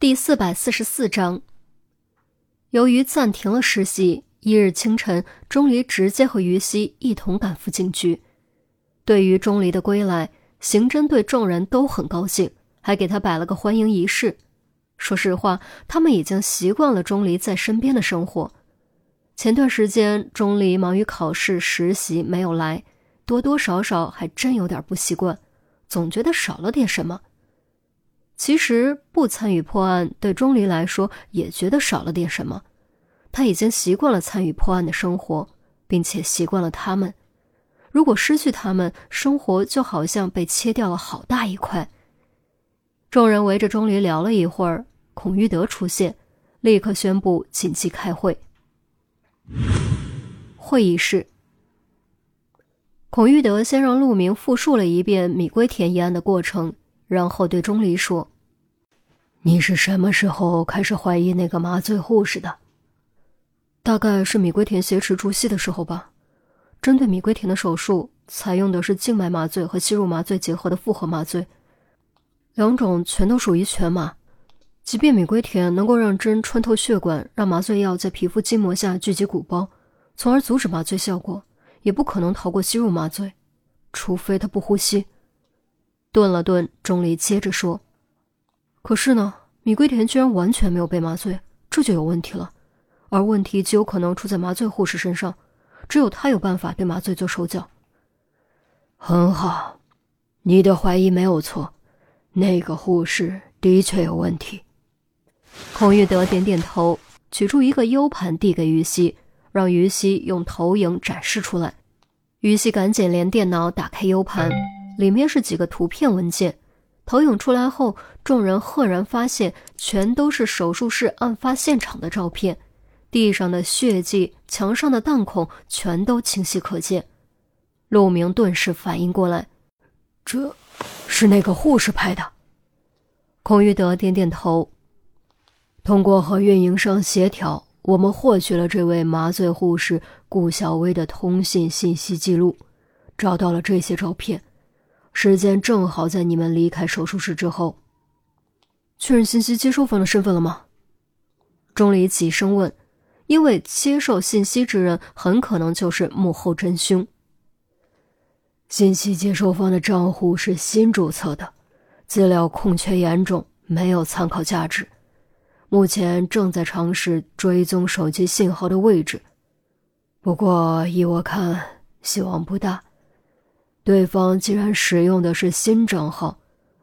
第四百四十四章，由于暂停了实习，一日清晨，钟离直接和于西一同赶赴警局。对于钟离的归来，刑侦队众人都很高兴，还给他摆了个欢迎仪式。说实话，他们已经习惯了钟离在身边的生活。前段时间，钟离忙于考试、实习，没有来，多多少少还真有点不习惯，总觉得少了点什么。其实不参与破案，对钟离来说也觉得少了点什么。他已经习惯了参与破案的生活，并且习惯了他们。如果失去他们，生活就好像被切掉了好大一块。众人围着钟离聊了一会儿，孔玉德出现，立刻宣布紧急开会。会议室，孔玉德先让陆明复述了一遍米龟田一案的过程。然后对钟离说：“你是什么时候开始怀疑那个麻醉护士的？大概是米龟田挟持朱熹的时候吧。针对米龟田的手术，采用的是静脉麻醉和吸入麻醉结合的复合麻醉，两种全都属于全麻。即便米龟田能够让针穿透血管，让麻醉药在皮肤筋膜下聚集鼓包，从而阻止麻醉效果，也不可能逃过吸入麻醉，除非他不呼吸。”顿了顿，钟离接着说：“可是呢，米龟田居然完全没有被麻醉，这就有问题了。而问题极有可能出在麻醉护士身上，只有他有办法对麻醉做手脚。”很好，你的怀疑没有错，那个护士的确有问题。孔玉德点点头，取出一个 U 盘递给于西，让于西用投影展示出来。于西赶紧连电脑打开 U 盘。里面是几个图片文件，投影出来后，众人赫然发现，全都是手术室案发现场的照片，地上的血迹、墙上的弹孔全都清晰可见。陆明顿时反应过来，这，是那个护士拍的。孔玉德点点头，通过和运营商协调，我们获取了这位麻醉护士顾小薇的通信信息记录，找到了这些照片。时间正好在你们离开手术室之后。确认信息接收方的身份了吗？钟离急声问，因为接受信息之人很可能就是幕后真凶。信息接收方的账户是新注册的，资料空缺严重，没有参考价值。目前正在尝试追踪手机信号的位置，不过依我看，希望不大。对方既然使用的是新账号，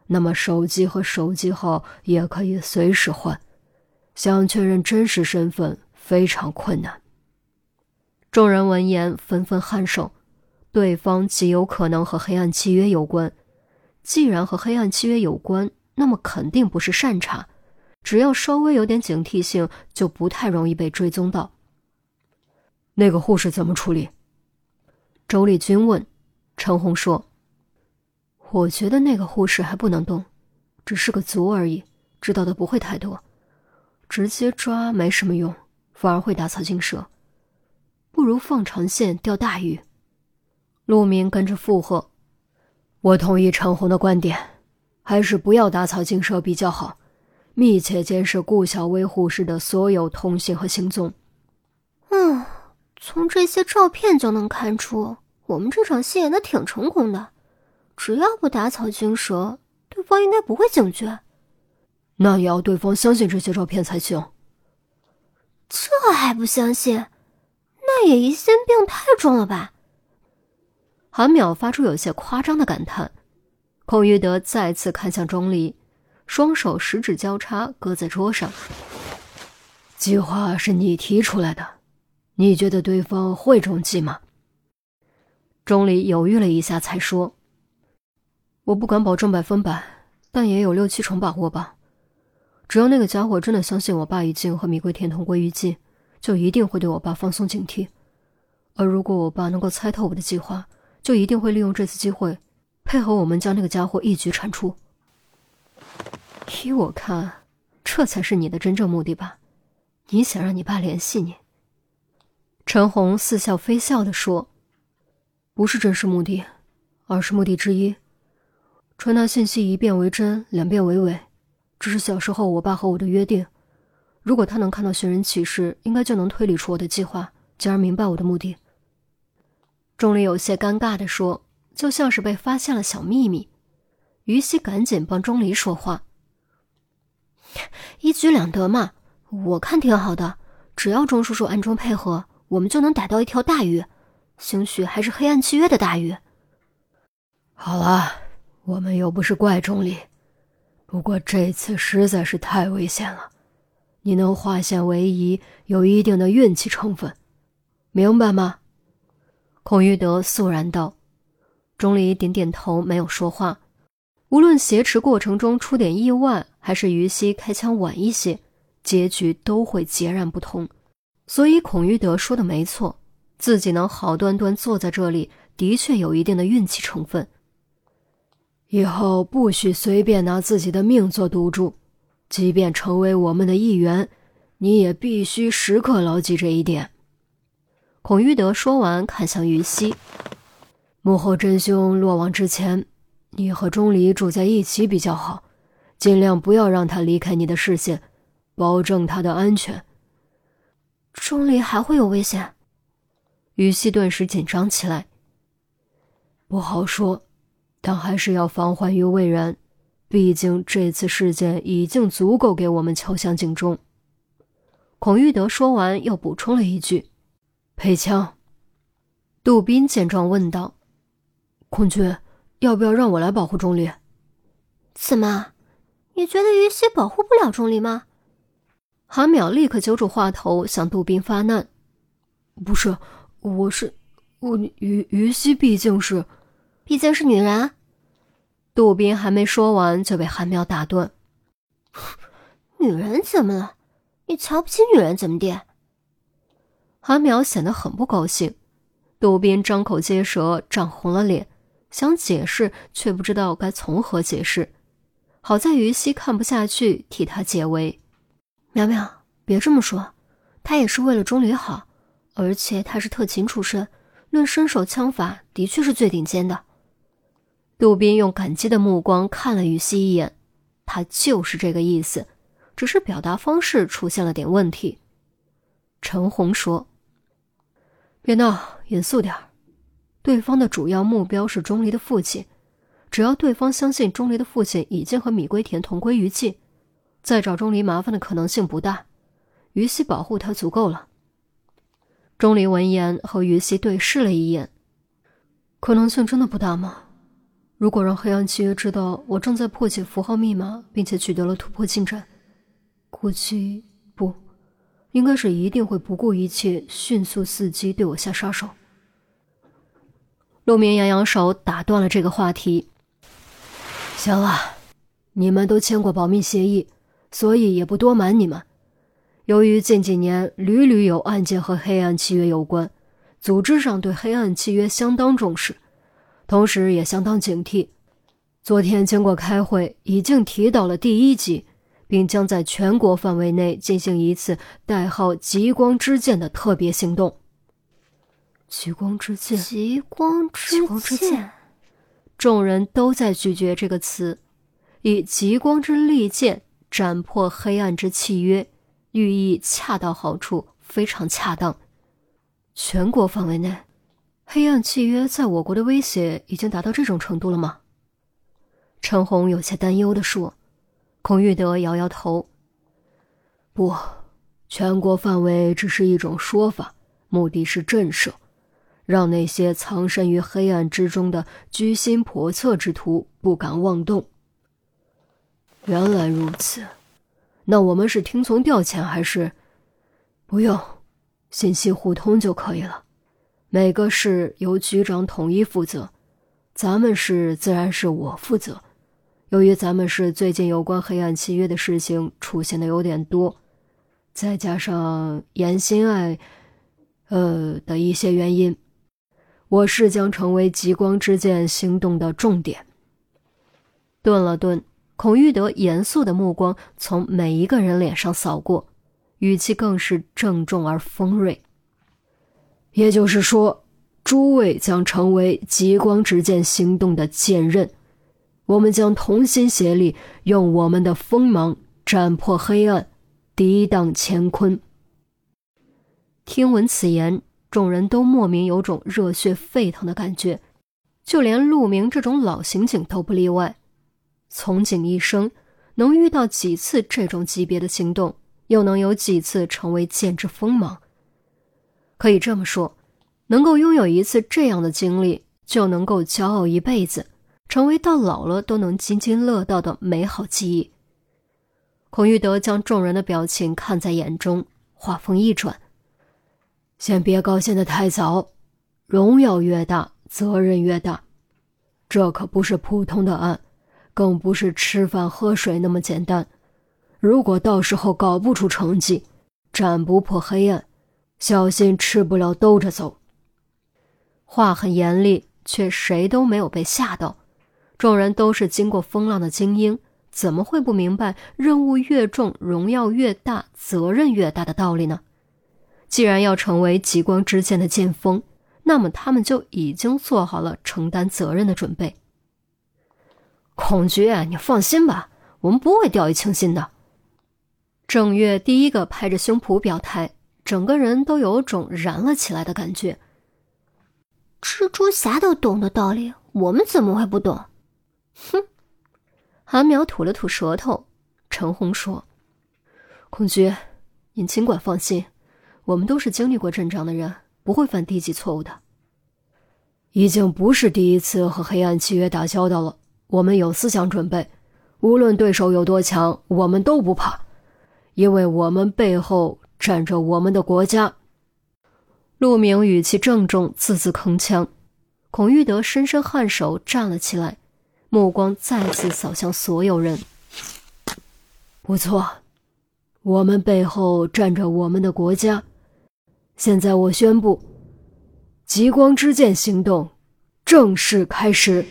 那么手机和手机号也可以随时换，想确认真实身份非常困难。众人闻言纷纷颔首，对方极有可能和黑暗契约有关。既然和黑暗契约有关，那么肯定不是善茬，只要稍微有点警惕性，就不太容易被追踪到。那个护士怎么处理？周丽君问。陈红说：“我觉得那个护士还不能动，只是个卒而已，知道的不会太多。直接抓没什么用，反而会打草惊蛇。不如放长线钓大鱼。”陆明跟着附和：“我同意陈红的观点，还是不要打草惊蛇比较好。密切监视顾小薇护士的所有通信和行踪。”嗯，从这些照片就能看出。我们这场戏演的挺成功的，只要不打草惊蛇，对方应该不会警觉。那也要对方相信这些照片才行。这还不相信？那也疑心病太重了吧？韩淼发出有些夸张的感叹。孔玉德再次看向钟离，双手十指交叉搁在桌上。计划是你提出来的，你觉得对方会中计吗？钟离犹豫了一下，才说：“我不敢保证百分百，但也有六七成把握吧。只要那个家伙真的相信我爸已经和米贵田同归于尽，就一定会对我爸放松警惕。而如果我爸能够猜透我的计划，就一定会利用这次机会，配合我们将那个家伙一举铲除。依我看，这才是你的真正目的吧？你想让你爸联系你？”陈红似笑非笑地说。不是真实目的，而是目的之一。传达信息一遍为真，两遍为伪，这是小时候我爸和我的约定。如果他能看到寻人启事，应该就能推理出我的计划，进而明白我的目的。钟离有些尴尬地说，就像是被发现了小秘密。于西赶紧帮钟离说话：“一举两得嘛，我看挺好的。只要钟叔叔暗中配合，我们就能逮到一条大鱼，兴许还是黑暗契约的大鱼。”好了，我们又不是怪钟离，不过这次实在是太危险了。你能化险为夷，有一定的运气成分，明白吗？孔玉德肃然道。钟离点点头，没有说话。无论挟持过程中出点意外，还是于西开枪晚一些，结局都会截然不同。所以孔玉德说的没错，自己能好端端坐在这里，的确有一定的运气成分。以后不许随便拿自己的命做赌注。即便成为我们的一员，你也必须时刻牢记这一点。孔玉德说完，看向于西：“幕后真凶落网之前，你和钟离住在一起比较好，尽量不要让他离开你的视线，保证他的安全。”钟离还会有危险？于西顿时紧张起来。不好说，但还是要防患于未然。毕竟这次事件已经足够给我们敲响警钟。孔玉德说完，又补充了一句：“配枪。”杜宾见状问道：“孔军，要不要让我来保护钟离？”“怎么，你觉得于西保护不了钟离吗？”韩淼立刻揪住话头，向杜宾发难：“不是，我是我于于西，毕竟是，毕竟是女人。”杜宾还没说完，就被韩苗打断：“ 女人怎么了？你瞧不起女人怎么的？”韩淼显得很不高兴。杜宾张口结舌，涨红了脸，想解释，却不知道该从何解释。好在于西看不下去，替他解围：“淼淼，别这么说，他也是为了钟离好，而且他是特勤出身，论身手枪法，的确是最顶尖的。”杜宾用感激的目光看了于西一眼，他就是这个意思，只是表达方式出现了点问题。陈红说：“别闹，严肃点对方的主要目标是钟离的父亲，只要对方相信钟离的父亲已经和米龟田同归于尽，再找钟离麻烦的可能性不大。于西保护他足够了。”钟离闻言和于西对视了一眼，可能性真的不大吗？如果让黑暗契约知道我正在破解符号密码，并且取得了突破进展，估计不，应该是一定会不顾一切，迅速伺机对我下杀手。陆明扬扬手打断了这个话题。行了，你们都签过保密协议，所以也不多瞒你们。由于近几年屡屡有案件和黑暗契约有关，组织上对黑暗契约相当重视。同时也相当警惕。昨天经过开会，已经提到了第一级，并将在全国范围内进行一次代号“极光之剑”的特别行动。极光之剑，极光之剑，众人都在咀嚼这个词。以极光之利剑斩破黑暗之契约，寓意恰到好处，非常恰当。全国范围内。黑暗契约在我国的威胁已经达到这种程度了吗？陈红有些担忧的说。孔玉德摇摇头：“不，全国范围只是一种说法，目的是震慑，让那些藏身于黑暗之中的居心叵测之徒不敢妄动。”原来如此，那我们是听从调遣还是？不用，信息互通就可以了。每个市由局长统一负责，咱们市自然是我负责。由于咱们市最近有关黑暗契约的事情出现的有点多，再加上严心爱，呃的一些原因，我市将成为极光之剑行动的重点。顿了顿，孔玉德严肃的目光从每一个人脸上扫过，语气更是郑重而锋锐。也就是说，诸位将成为极光之剑行动的剑刃，我们将同心协力，用我们的锋芒斩破黑暗，抵挡乾坤。听闻此言，众人都莫名有种热血沸腾的感觉，就连陆明这种老刑警都不例外。从警一生，能遇到几次这种级别的行动，又能有几次成为剑之锋芒？可以这么说，能够拥有一次这样的经历，就能够骄傲一辈子，成为到老了都能津津乐道的美好记忆。孔玉德将众人的表情看在眼中，话锋一转。先别高兴的太早，荣耀越大，责任越大。这可不是普通的案，更不是吃饭喝水那么简单。如果到时候搞不出成绩，斩不破黑暗，小心吃不了兜着走。话很严厉，却谁都没有被吓到。众人都是经过风浪的精英，怎么会不明白任务越重，荣耀越大，责任越大的道理呢？既然要成为极光之剑的剑锋，那么他们就已经做好了承担责任的准备。孔局，你放心吧，我们不会掉以轻心的。郑月第一个拍着胸脯表态，整个人都有种燃了起来的感觉。蜘蛛侠都懂的道理，我们怎么会不懂？哼！韩苗吐了吐舌头。陈红说：“孔局，您尽管放心。”我们都是经历过阵仗的人，不会犯低级错误的。已经不是第一次和黑暗契约打交道了，我们有思想准备，无论对手有多强，我们都不怕，因为我们背后站着我们的国家。陆明语气郑重，字字铿锵。孔玉德深深颔首，站了起来，目光再次扫向所有人。不错，我们背后站着我们的国家。现在我宣布，极光之剑行动正式开始。